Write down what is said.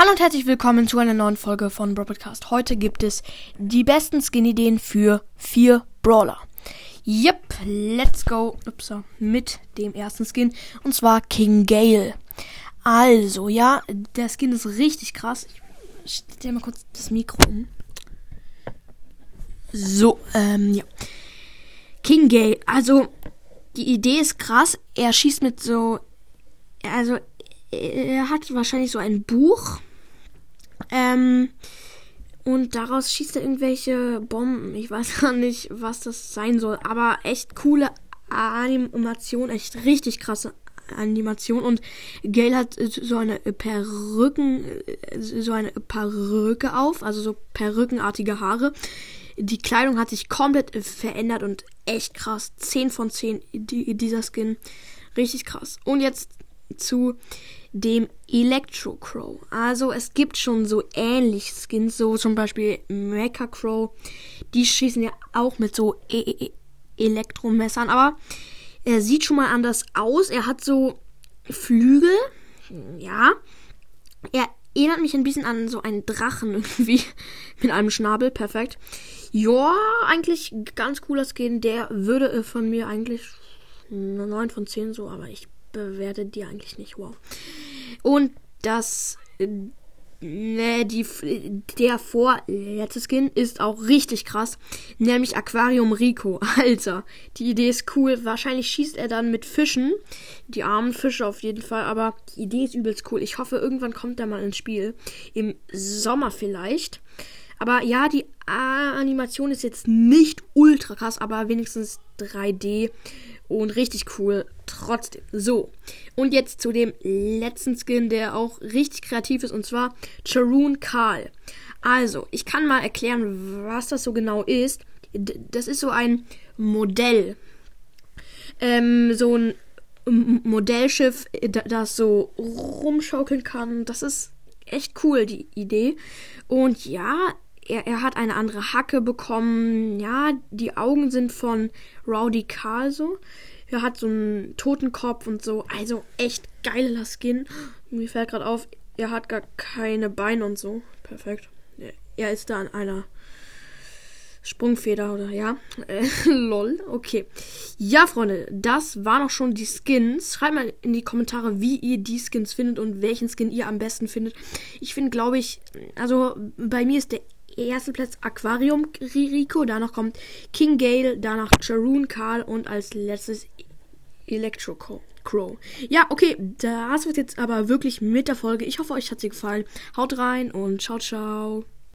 Hallo und herzlich willkommen zu einer neuen Folge von Brawl Podcast. Heute gibt es die besten Skin-Ideen für vier Brawler. Yep, let's go Upsa, mit dem ersten Skin und zwar King Gale. Also, ja, der Skin ist richtig krass. Ich stelle mal kurz das Mikro um. So, ähm, ja. King Gale, also die Idee ist krass. Er schießt mit so, also er hat wahrscheinlich so ein Buch ähm, und daraus schießt er irgendwelche Bomben. Ich weiß gar nicht, was das sein soll. Aber echt coole Animation. Echt richtig krasse Animation. Und Gail hat so eine Perücken, so eine Perücke auf. Also so perückenartige Haare. Die Kleidung hat sich komplett verändert und echt krass. 10 von 10 dieser Skin. Richtig krass. Und jetzt zu dem Electro Crow. Also es gibt schon so ähnliche Skins, so zum Beispiel Mecha Crow. Die schießen ja auch mit so e e, e Elektromessern, aber er sieht schon mal anders aus. Er hat so Flügel, ja. Er erinnert mich ein bisschen an so einen Drachen irgendwie mit einem Schnabel, perfekt. Ja, eigentlich ganz cooler Skin. Der würde von mir eigentlich 9 von 10 so, aber ich bewerte die eigentlich nicht. Wow. Und das. Ne, die, der vorletzte Skin ist auch richtig krass. Nämlich Aquarium Rico. Alter, die Idee ist cool. Wahrscheinlich schießt er dann mit Fischen. Die armen Fische auf jeden Fall. Aber die Idee ist übelst cool. Ich hoffe, irgendwann kommt er mal ins Spiel. Im Sommer vielleicht. Aber ja, die Animation ist jetzt nicht ultra krass, aber wenigstens 3D und richtig cool trotzdem. So, und jetzt zu dem letzten Skin, der auch richtig kreativ ist, und zwar Charoon Karl. Also, ich kann mal erklären, was das so genau ist. Das ist so ein Modell. Ähm, so ein Modellschiff, das so rumschaukeln kann. Das ist echt cool, die Idee. Und ja, er, er hat eine andere Hacke bekommen. Ja, die Augen sind von Rowdy Carl so. Er hat so einen Totenkopf und so. Also echt geiler Skin. Mir fällt gerade auf, er hat gar keine Beine und so. Perfekt. Er ist da an einer Sprungfeder oder ja. Lol. Okay. Ja, Freunde, das waren auch schon die Skins. Schreibt mal in die Kommentare, wie ihr die Skins findet und welchen Skin ihr am besten findet. Ich finde, glaube ich, also bei mir ist der erste Platz Aquarium Rico, danach kommt King Gale, danach Charoon Karl und als letztes Electro Crow. Ja, okay, das wird jetzt aber wirklich mit der Folge. Ich hoffe, euch hat sie gefallen. Haut rein und ciao, ciao.